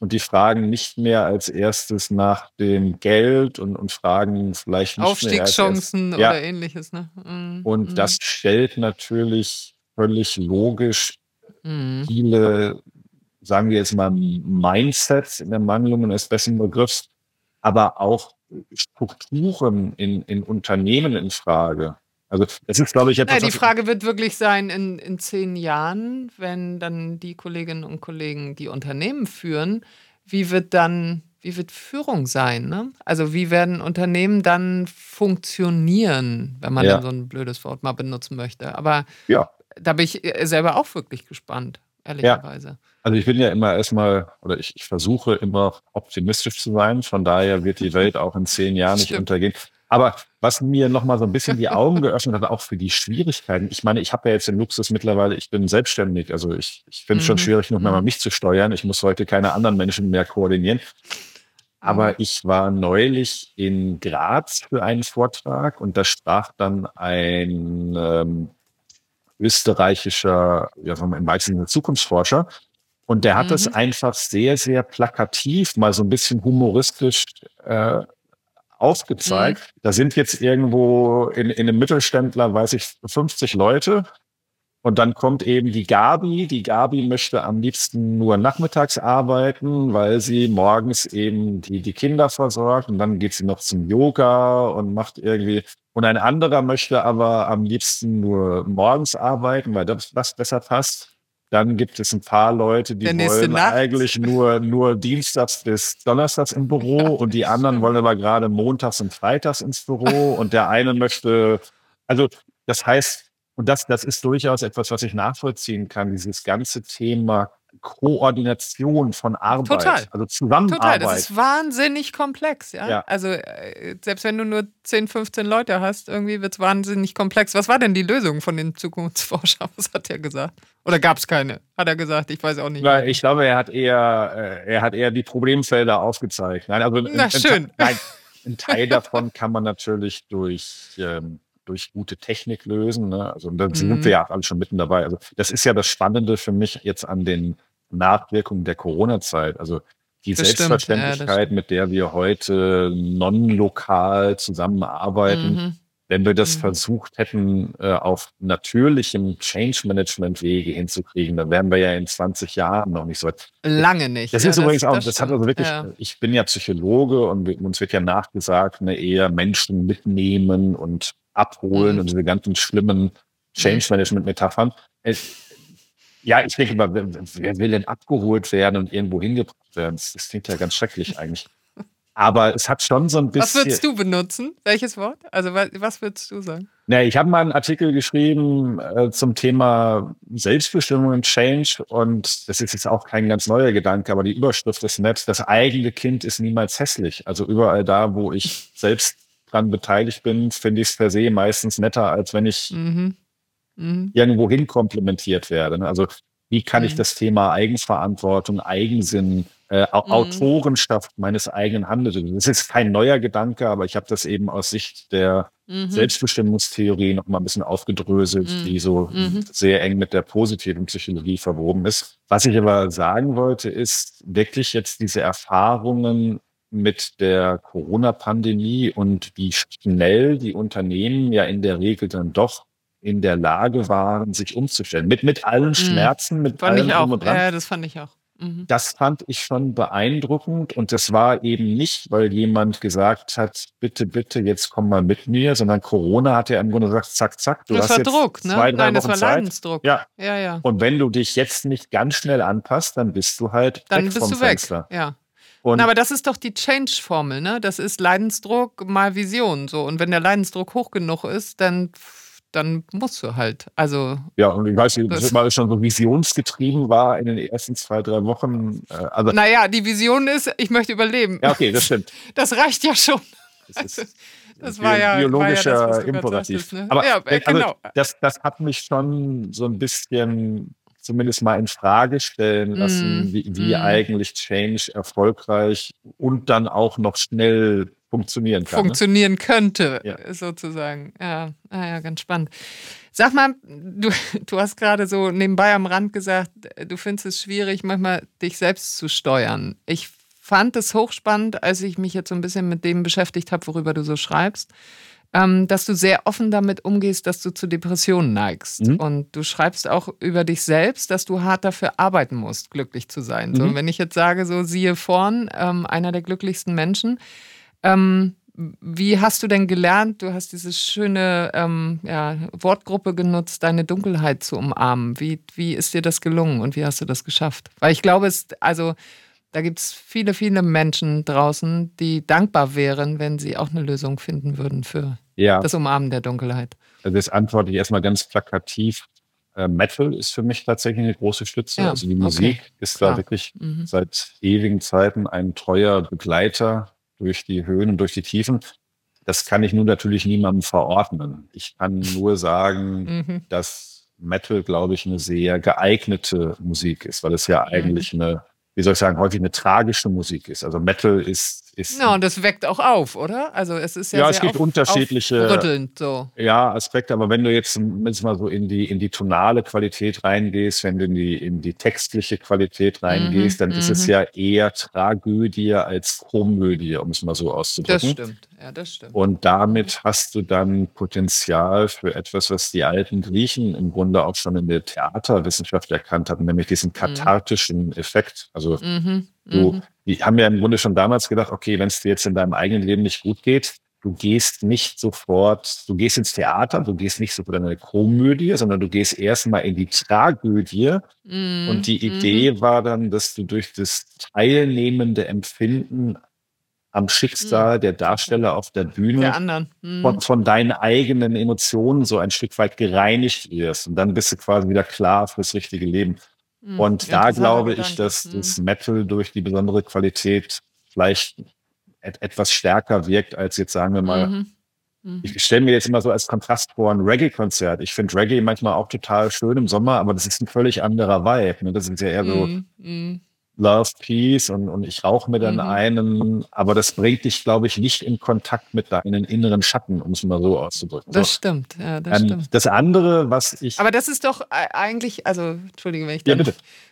und die fragen nicht mehr als erstes nach dem Geld und, und fragen vielleicht nicht Aufstiegschancen oder ja. ähnliches. Ne? Mhm. Und mhm. das stellt natürlich völlig logisch mhm. viele, sagen wir jetzt mal, Mindsets in der Mangelung eines besseren Begriffs, aber auch Strukturen in, in Unternehmen in Frage. Also das ist, glaube ich, etwas. Ja, die Frage wird wirklich sein, in, in zehn Jahren, wenn dann die Kolleginnen und Kollegen die Unternehmen führen, wie wird dann, wie wird Führung sein? Ne? Also wie werden Unternehmen dann funktionieren, wenn man ja. dann so ein blödes Wort mal benutzen möchte? Aber ja. da bin ich äh, selber auch wirklich gespannt, ehrlicherweise. Ja. Also ich bin ja immer erstmal, oder ich, ich versuche immer optimistisch zu sein. Von daher wird die Welt auch in zehn Jahren nicht Stimmt. untergehen. Aber was mir nochmal so ein bisschen die Augen geöffnet hat, auch für die Schwierigkeiten. Ich meine, ich habe ja jetzt den Luxus mittlerweile, ich bin selbstständig. Also ich, ich finde es mhm. schon schwierig, noch mal mhm. mich zu steuern. Ich muss heute keine anderen Menschen mehr koordinieren. Aber mhm. ich war neulich in Graz für einen Vortrag und da sprach dann ein ähm, österreichischer, ja, sagen wir im weitesten Sinne Zukunftsforscher. Und der hat mhm. es einfach sehr, sehr plakativ, mal so ein bisschen humoristisch äh, aufgezeigt. Mhm. Da sind jetzt irgendwo in, in einem Mittelständler, weiß ich, 50 Leute. Und dann kommt eben die Gabi. Die Gabi möchte am liebsten nur nachmittags arbeiten, weil sie morgens eben die, die Kinder versorgt. Und dann geht sie noch zum Yoga und macht irgendwie. Und ein anderer möchte aber am liebsten nur morgens arbeiten, weil das, das besser passt. Dann gibt es ein paar Leute, die wollen Nacht. eigentlich nur, nur Dienstags bis Donnerstags im Büro ja, und die anderen wollen aber gerade Montags und Freitags ins Büro und der eine möchte, also das heißt, und das, das ist durchaus etwas, was ich nachvollziehen kann, dieses ganze Thema Koordination von Arbeit, Total. also Zusammenarbeit. Total, das ist wahnsinnig komplex, ja. ja. Also äh, selbst wenn du nur 10, 15 Leute hast, irgendwie wird es wahnsinnig komplex. Was war denn die Lösung von den Zukunftsforschern? Was hat er gesagt? Oder gab es keine? Hat er gesagt? Ich weiß auch nicht. Weil ich glaube, er hat eher, äh, er hat eher die Problemfelder aufgezeigt. Nein, also Na, ein, schön. Ein, nein, ein Teil davon kann man natürlich durch ähm, durch gute Technik lösen. Ne? Also da sind mhm. wir ja alle schon mitten dabei. Also das ist ja das Spannende für mich jetzt an den Nachwirkungen der Corona-Zeit. Also die das Selbstverständlichkeit, ja, mit der wir heute non-lokal zusammenarbeiten, mhm. wenn wir das mhm. versucht hätten, äh, auf natürlichem Change-Management-Wege hinzukriegen, dann wären wir ja in 20 Jahren noch nicht so weit. Lange nicht. Das ja, ist das, übrigens auch, das, das hat also wirklich, ja. ich bin ja Psychologe und uns wird ja nachgesagt, ne, eher Menschen mitnehmen und abholen mhm. und diese ganzen schlimmen mhm. Change-Management-Metaphern. Ja, ich denke mal, wer, will denn abgeholt werden und irgendwo hingebracht werden? Das, das klingt ja ganz schrecklich eigentlich. Aber es hat schon so ein bisschen. Was würdest du benutzen? Welches Wort? Also, was würdest du sagen? Na, ich habe mal einen Artikel geschrieben äh, zum Thema Selbstbestimmung und Change. Und das ist jetzt auch kein ganz neuer Gedanke, aber die Überschrift ist nett. Das eigene Kind ist niemals hässlich. Also überall da, wo ich selbst dran beteiligt bin, finde ich es per se meistens netter, als wenn ich mhm. Mhm. irgendwo hin komplementiert werde. Ne? Also wie kann mhm. ich das Thema Eigenverantwortung, Eigensinn äh, mhm. Autorenschaft meines eigenen Handelns. Das ist kein neuer Gedanke, aber ich habe das eben aus Sicht der mhm. Selbstbestimmungstheorie noch mal ein bisschen aufgedröselt, mhm. die so sehr eng mit der positiven Psychologie verwoben ist. Was ich aber sagen wollte, ist wirklich jetzt diese Erfahrungen mit der Corona-Pandemie und wie schnell die Unternehmen ja in der Regel dann doch in der Lage waren, sich umzustellen. Mit, mit allen mhm. Schmerzen, mit fand allem ich auch. Ja, das fand ich auch. Mhm. Das fand ich schon beeindruckend und das war eben nicht, weil jemand gesagt hat, bitte, bitte, jetzt komm mal mit mir, sondern Corona hat ja im Grunde gesagt, zack, zack, du das hast war jetzt Druck, ne? zwei, drei Nein, das war Zeit. Leidensdruck. Ja. ja, ja. Und wenn du dich jetzt nicht ganz schnell anpasst, dann bist du halt dann weg bist vom du Fenster. weg. Ja. Und Na, aber das ist doch die Change-Formel, ne? Das ist Leidensdruck mal Vision. So. Und wenn der Leidensdruck hoch genug ist, dann dann musst du halt. Also ja, und ich weiß nicht, das mal schon so visionsgetrieben war in den ersten zwei, drei Wochen. Äh, also naja, die Vision ist, ich möchte überleben. Ja, okay, das stimmt. Das reicht ja schon. Das, ist das war ja biologischer war ja das, Imperativ. ne? Aber ja, äh, also, genau. das, das hat mich schon so ein bisschen zumindest mal in Frage stellen lassen, mm. wie, wie mm. eigentlich Change erfolgreich und dann auch noch schnell funktionieren kann. Ne? Funktionieren ne? könnte, ja. sozusagen. Ja, ah, ja, ganz spannend. Sag mal, du, du hast gerade so nebenbei am Rand gesagt, du findest es schwierig, manchmal dich selbst zu steuern. Ich fand es hochspannend, als ich mich jetzt so ein bisschen mit dem beschäftigt habe, worüber du so schreibst, ähm, dass du sehr offen damit umgehst, dass du zu Depressionen neigst. Mhm. Und du schreibst auch über dich selbst, dass du hart dafür arbeiten musst, glücklich zu sein. Mhm. So, wenn ich jetzt sage, so siehe vorn, ähm, einer der glücklichsten Menschen, ähm, wie hast du denn gelernt, du hast diese schöne ähm, ja, Wortgruppe genutzt, deine Dunkelheit zu umarmen? Wie, wie ist dir das gelungen und wie hast du das geschafft? Weil ich glaube, es, also da gibt es viele, viele Menschen draußen, die dankbar wären, wenn sie auch eine Lösung finden würden für ja. das Umarmen der Dunkelheit. Also das antworte ich erstmal ganz plakativ. Äh, Metal ist für mich tatsächlich eine große Stütze. Ja, also die Musik okay. ist Klar. da wirklich mhm. seit ewigen Zeiten ein treuer Begleiter durch die Höhen und durch die Tiefen. Das kann ich nun natürlich niemandem verordnen. Ich kann nur sagen, mhm. dass Metal, glaube ich, eine sehr geeignete Musik ist, weil es ja eigentlich mhm. eine wie soll ich sagen, häufig eine tragische Musik ist. Also Metal ist. ist ja, und das weckt auch auf, oder? Also es ist ja. Ja, es gibt auf, unterschiedliche so. ja, Aspekte, aber wenn du jetzt, jetzt mal so in die, in die tonale Qualität reingehst, wenn du in die, in die textliche Qualität reingehst, mhm, dann ist es mhm. ja eher Tragödie als Komödie, um es mal so auszudrücken. Das stimmt, ja, das stimmt. Und damit hast du dann Potenzial für etwas, was die alten Griechen im Grunde auch schon in der Theaterwissenschaft erkannt hatten, nämlich diesen mhm. kathartischen Effekt. Also mhm, du, mhm. die haben ja im Grunde schon damals gedacht, okay, wenn es dir jetzt in deinem eigenen Leben nicht gut geht, du gehst nicht sofort, du gehst ins Theater, du gehst nicht sofort in eine Komödie, sondern du gehst erstmal in die Tragödie. Mm, und die Idee mm. war dann, dass du durch das teilnehmende Empfinden am Schicksal mm. der Darsteller auf der Bühne der anderen. Mm. Von, von, deinen eigenen Emotionen so ein Stück weit gereinigt wirst. Und dann bist du quasi wieder klar fürs richtige Leben. Mhm. Und da glaube ich, dass mhm. das Metal durch die besondere Qualität vielleicht et etwas stärker wirkt als jetzt sagen wir mal. Mhm. mhm. Ich stelle mir jetzt immer so als Kontrast vor ein Reggae-Konzert. Ich finde Reggae manchmal auch total schön im Sommer, aber das ist ein völlig anderer Vibe. Ne? Das ist ja eher so mhm. mhm. Love, Peace und, und ich rauche mir dann mhm. einen, aber das bringt dich, glaube ich, nicht in Kontakt mit deinen inneren Schatten, um es mal so auszudrücken. Das so. stimmt, ja, das ähm, stimmt. Das andere, was ich. Aber das ist doch eigentlich, also, Entschuldige, wenn ich da ja,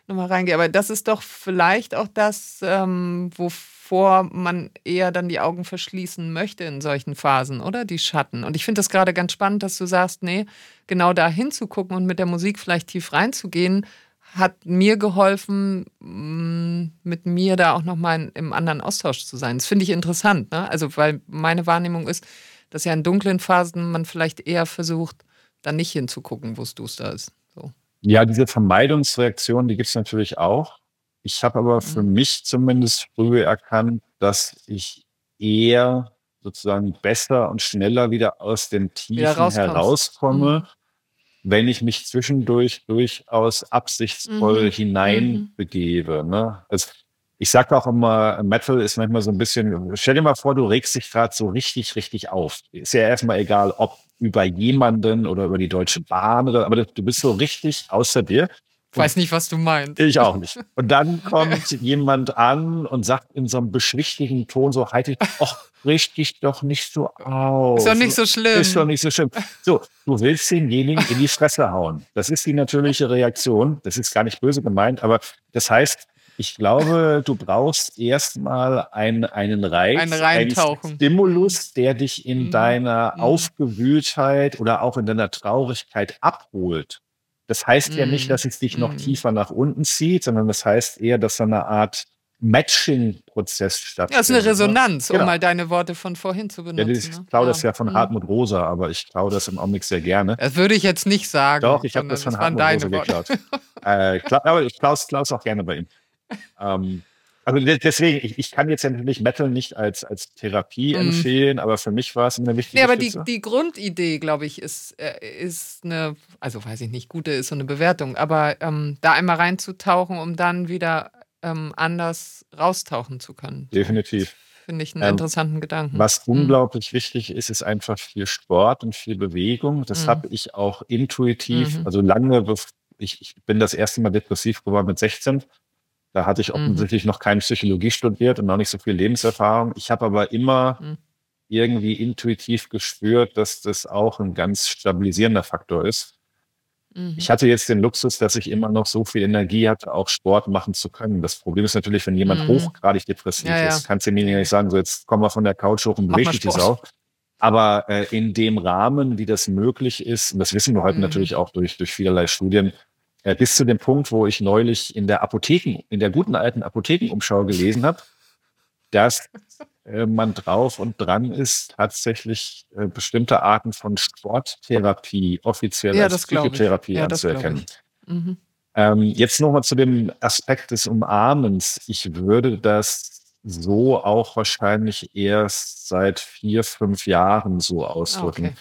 nochmal reingehe, aber das ist doch vielleicht auch das, ähm, wovor man eher dann die Augen verschließen möchte in solchen Phasen, oder? Die Schatten. Und ich finde das gerade ganz spannend, dass du sagst, nee, genau da hinzugucken und mit der Musik vielleicht tief reinzugehen, hat mir geholfen, mm, mit mir da auch nochmal im anderen Austausch zu sein. Das finde ich interessant, ne? Also, weil meine Wahrnehmung ist, dass ja in dunklen Phasen man vielleicht eher versucht, da nicht hinzugucken, wo es duster ist. So. Ja, diese Vermeidungsreaktion, die gibt es natürlich auch. Ich habe aber für mhm. mich zumindest früher erkannt, dass ich eher sozusagen besser und schneller wieder aus den Tiefen herauskomme, mhm wenn ich mich zwischendurch durchaus absichtsvoll mhm. hineinbegebe. Mhm. Ne? Also ich sage auch immer, Metal ist manchmal so ein bisschen, stell dir mal vor, du regst dich gerade so richtig, richtig auf. Ist ja erstmal egal, ob über jemanden oder über die Deutsche Bahn oder, aber du bist so richtig außer dir. Weiß nicht, was du meinst. Ich auch nicht. Und dann kommt jemand an und sagt in so einem beschwichtigen Ton so, halt dich, ach, richt dich doch nicht so auf. Ist doch nicht so schlimm. Ist doch nicht so schlimm. So, du willst denjenigen in die Fresse hauen. Das ist die natürliche Reaktion. Das ist gar nicht böse gemeint, aber das heißt, ich glaube, du brauchst erstmal ein, einen Reiz, ein einen Stimulus, der dich in mhm. deiner mhm. Aufgewühltheit oder auch in deiner Traurigkeit abholt. Das heißt mm. ja nicht, mhm. dass es dich noch mm. tiefer nach unten zieht, sondern das heißt eher, dass so eine Art Matching-Prozess stattfindet. Ja, ist eine ne? Resonanz, genau. um mal deine Worte von vorhin zu benutzen. Ja, ich ne? klaue das ja von mm. Hartmut Rosa, aber ich klaue das im Augenblick sehr gerne. Das würde ich jetzt nicht sagen. Doch, ich habe das von Hartmut Rosa geklaut. äh, aber ich klaue es auch gerne bei ihm. ähm, also deswegen, ich, ich, kann jetzt ja natürlich Metal nicht als, als Therapie mm. empfehlen, aber für mich war es eine wichtige Ja, aber die, die Grundidee, glaube ich, ist, äh, ist eine, also weiß ich nicht, gute ist so eine Bewertung, aber ähm, da einmal reinzutauchen, um dann wieder ähm, anders raustauchen zu können. Definitiv. Finde ich einen ähm, interessanten Gedanken. Was mhm. unglaublich wichtig ist, ist einfach viel Sport und viel Bewegung. Das mhm. habe ich auch intuitiv, mhm. also lange, ich, ich bin das erste Mal depressiv geworden mit 16 da hatte ich mhm. offensichtlich mhm. noch keine Psychologie studiert und noch nicht so viel Lebenserfahrung. Ich habe aber immer mhm. irgendwie intuitiv gespürt, dass das auch ein ganz stabilisierender Faktor ist. Mhm. Ich hatte jetzt den Luxus, dass ich immer noch so viel Energie hatte, auch Sport machen zu können. Das Problem ist natürlich, wenn jemand mhm. hochgradig depressiv ja, ist, kannst du mir nicht sagen, so jetzt komm mal von der Couch hoch und beweg dich die Sau. Aber äh, in dem Rahmen, wie das möglich ist, und das wissen wir heute mhm. natürlich auch durch, durch vielerlei Studien, äh, bis zu dem Punkt, wo ich neulich in der Apotheken, in der guten alten Apothekenumschau gelesen habe, dass äh, man drauf und dran ist, tatsächlich äh, bestimmte Arten von Sporttherapie offiziell ja, als Psychotherapie ja, anzuerkennen. Mhm. Ähm, jetzt nochmal zu dem Aspekt des Umarmens. Ich würde das so auch wahrscheinlich erst seit vier, fünf Jahren so ausdrücken. Okay.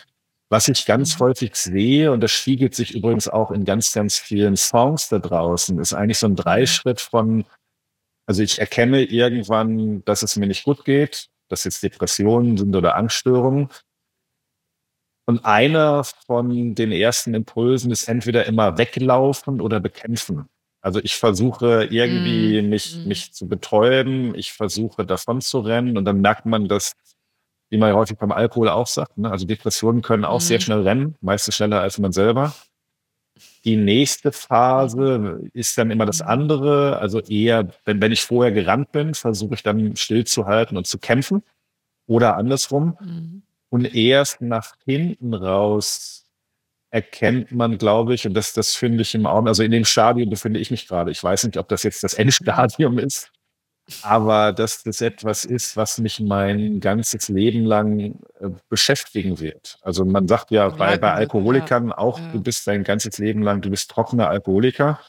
Was ich ganz mhm. häufig sehe, und das spiegelt sich übrigens auch in ganz, ganz vielen Songs da draußen, ist eigentlich so ein mhm. Dreischritt von, also ich erkenne irgendwann, dass es mir nicht gut geht, dass jetzt Depressionen sind oder Angststörungen. Und einer von den ersten Impulsen ist entweder immer weglaufen oder bekämpfen. Also ich versuche irgendwie mm, mich, mm. mich zu betäuben, ich versuche davon zu rennen und dann merkt man, dass wie man ja häufig beim Alkohol auch sagt. Ne? Also Depressionen können auch mhm. sehr schnell rennen, meistens schneller als man selber. Die nächste Phase ist dann immer das mhm. andere. Also eher, wenn, wenn ich vorher gerannt bin, versuche ich dann stillzuhalten und zu kämpfen. Oder andersrum. Mhm. Und erst nach hinten raus erkennt man, glaube ich, und das, das finde ich im Augen, also in dem Stadium befinde ich mich gerade. Ich weiß nicht, ob das jetzt das Endstadium ist, aber dass das etwas ist, was mich mein ganzes Leben lang äh, beschäftigen wird. Also man sagt ja bei, bei Alkoholikern auch, du bist dein ganzes Leben lang, du bist trockener Alkoholiker.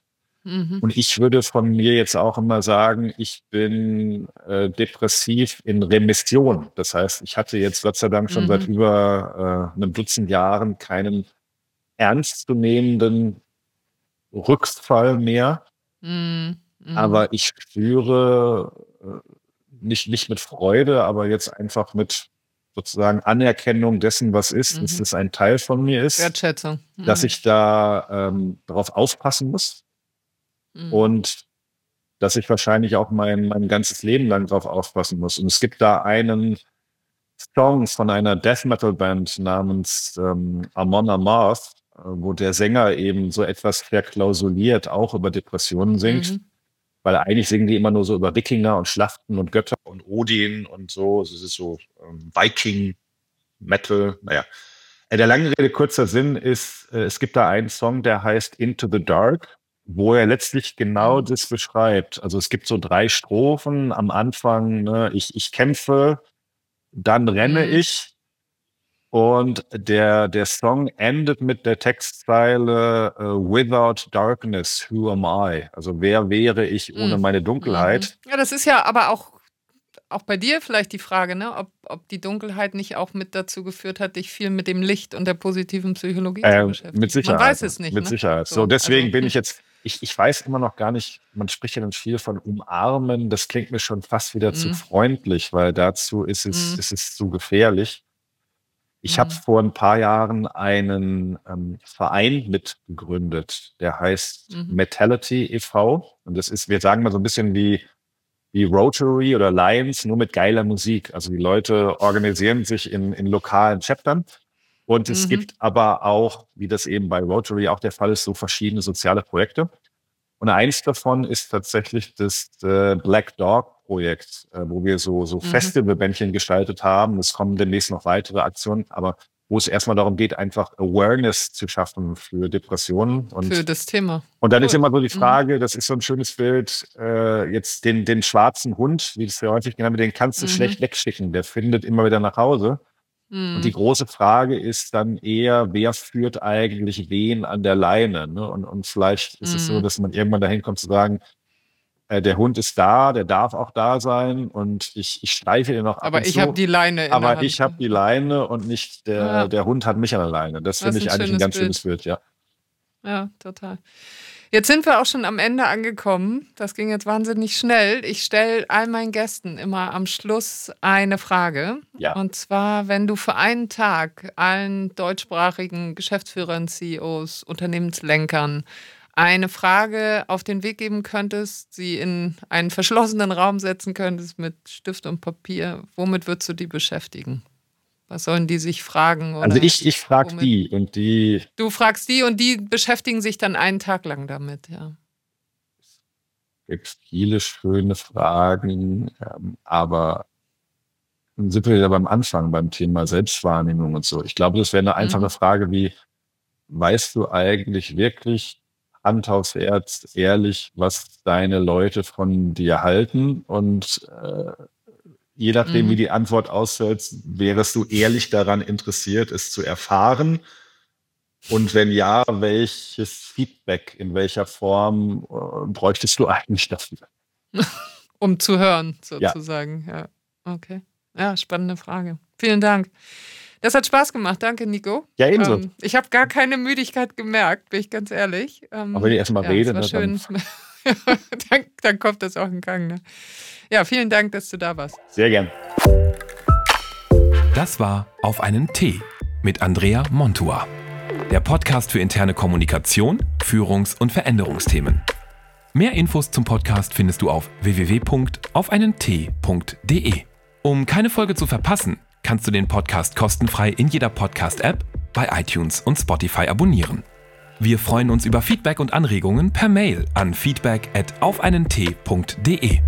Mhm. Und ich würde von mir jetzt auch immer sagen, ich bin äh, depressiv in Remission. Das heißt, ich hatte jetzt Gott sei Dank schon mhm. seit über äh, einem Dutzend Jahren keinen ernstzunehmenden Rückfall mehr. Mhm. Mhm. Aber ich spüre äh, nicht, nicht mit Freude, aber jetzt einfach mit sozusagen Anerkennung dessen, was ist, mhm. dass es ein Teil von mir ist. Wertschätzung. Mhm. Dass ich da ähm, darauf aufpassen muss. Mhm. Und dass ich wahrscheinlich auch mein, mein ganzes Leben lang darauf aufpassen muss. Und es gibt da einen Song von einer Death Metal Band namens ähm, Amon Amarth, äh, wo der Sänger eben so etwas verklausuliert auch über Depressionen singt. Mhm weil eigentlich singen die immer nur so über Wikinger und Schlachten und Götter und Odin und so. Es ist so ähm, Viking, Metal, naja. Äh, der lange Rede, kurzer Sinn ist, äh, es gibt da einen Song, der heißt Into the Dark, wo er letztlich genau mhm. das beschreibt. Also es gibt so drei Strophen am Anfang, ne, ich, ich kämpfe, dann renne mhm. ich und der, der Song endet mit der Textzeile uh, Without Darkness, who am I? Also wer wäre ich ohne mhm. meine Dunkelheit? Ja, das ist ja aber auch, auch bei dir vielleicht die Frage, ne? ob, ob die Dunkelheit nicht auch mit dazu geführt hat, dich viel mit dem Licht und der positiven Psychologie äh, zu beschäftigen. Mit Sicherheit. Man weiß es nicht. Mit ne? Sicherheit. So, so deswegen also, bin ich jetzt, ich, ich weiß immer noch gar nicht, man spricht ja dann viel von umarmen, das klingt mir schon fast wieder zu mhm. freundlich, weil dazu ist es, mhm. ist es zu gefährlich. Ich mhm. habe vor ein paar Jahren einen ähm, Verein mitgegründet, der heißt mhm. Metality e.V. Und das ist, wir sagen mal so ein bisschen wie, wie Rotary oder Lions, nur mit geiler Musik. Also die Leute organisieren sich in, in lokalen Chaptern. Und es mhm. gibt aber auch, wie das eben bei Rotary auch der Fall ist, so verschiedene soziale Projekte. Und eins davon ist tatsächlich das äh, Black Dog Projekt, äh, wo wir so, so mhm. Festivalbändchen gestaltet haben. Es kommen demnächst noch weitere Aktionen, aber wo es erstmal darum geht, einfach Awareness zu schaffen für Depressionen. Und, für das Thema. Und dann cool. ist immer so die mhm. Frage, mhm. das ist so ein schönes Bild, äh, jetzt den, den schwarzen Hund, wie das ja häufig genannt wird, den kannst du mhm. schlecht wegschicken, der findet immer wieder nach Hause. Und die mhm. große Frage ist dann eher, wer führt eigentlich wen an der Leine? Ne? Und, und vielleicht ist es so, mhm. dass man irgendwann dahin kommt zu sagen, äh, der Hund ist da, der darf auch da sein und ich, ich streife ihn noch ab Aber ich habe die Leine. aber ich habe die Leine und nicht der, ja. der Hund hat mich an der Leine. Das, das finde ich eigentlich ein ganz Bild. schönes Bild, ja. Ja, total. Jetzt sind wir auch schon am Ende angekommen. Das ging jetzt wahnsinnig schnell. Ich stelle all meinen Gästen immer am Schluss eine Frage. Ja. Und zwar, wenn du für einen Tag allen deutschsprachigen Geschäftsführern, CEOs, Unternehmenslenkern eine Frage auf den Weg geben könntest, sie in einen verschlossenen Raum setzen könntest mit Stift und Papier, womit würdest du die beschäftigen? Was sollen die sich fragen? also ich, ich frage die und die. Du fragst die und die beschäftigen sich dann einen Tag lang damit, ja. Es gibt viele schöne Fragen, ähm, aber dann sind wir wieder beim Anfang, beim Thema Selbstwahrnehmung und so. Ich glaube, das wäre eine einfache mhm. Frage wie, weißt du eigentlich wirklich Hand aufs Herz, ehrlich, was deine Leute von dir halten und äh, je nachdem, mhm. wie die Antwort ausfällt, wärst du ehrlich daran interessiert, es zu erfahren? Und wenn ja, welches Feedback in welcher Form äh, bräuchtest du eigentlich dafür? um zu hören, sozusagen. Ja. ja. Okay. Ja, spannende Frage. Vielen Dank. Das hat Spaß gemacht. Danke, Nico. Ja, ebenso. Ähm, ich habe gar keine Müdigkeit gemerkt, bin ich ganz ehrlich. Ähm, Aber wenn ich erstmal ja, rede, ne, dann, dann, dann kommt das auch in Gang. Ne? Ja, vielen Dank, dass du da warst. Sehr gern. Das war Auf einen Tee mit Andrea Montua. Der Podcast für interne Kommunikation, Führungs- und Veränderungsthemen. Mehr Infos zum Podcast findest du auf www.aufeinentee.de. Um keine Folge zu verpassen, kannst du den Podcast kostenfrei in jeder Podcast-App, bei iTunes und Spotify abonnieren. Wir freuen uns über Feedback und Anregungen per Mail an feedback at aufeinentee.de.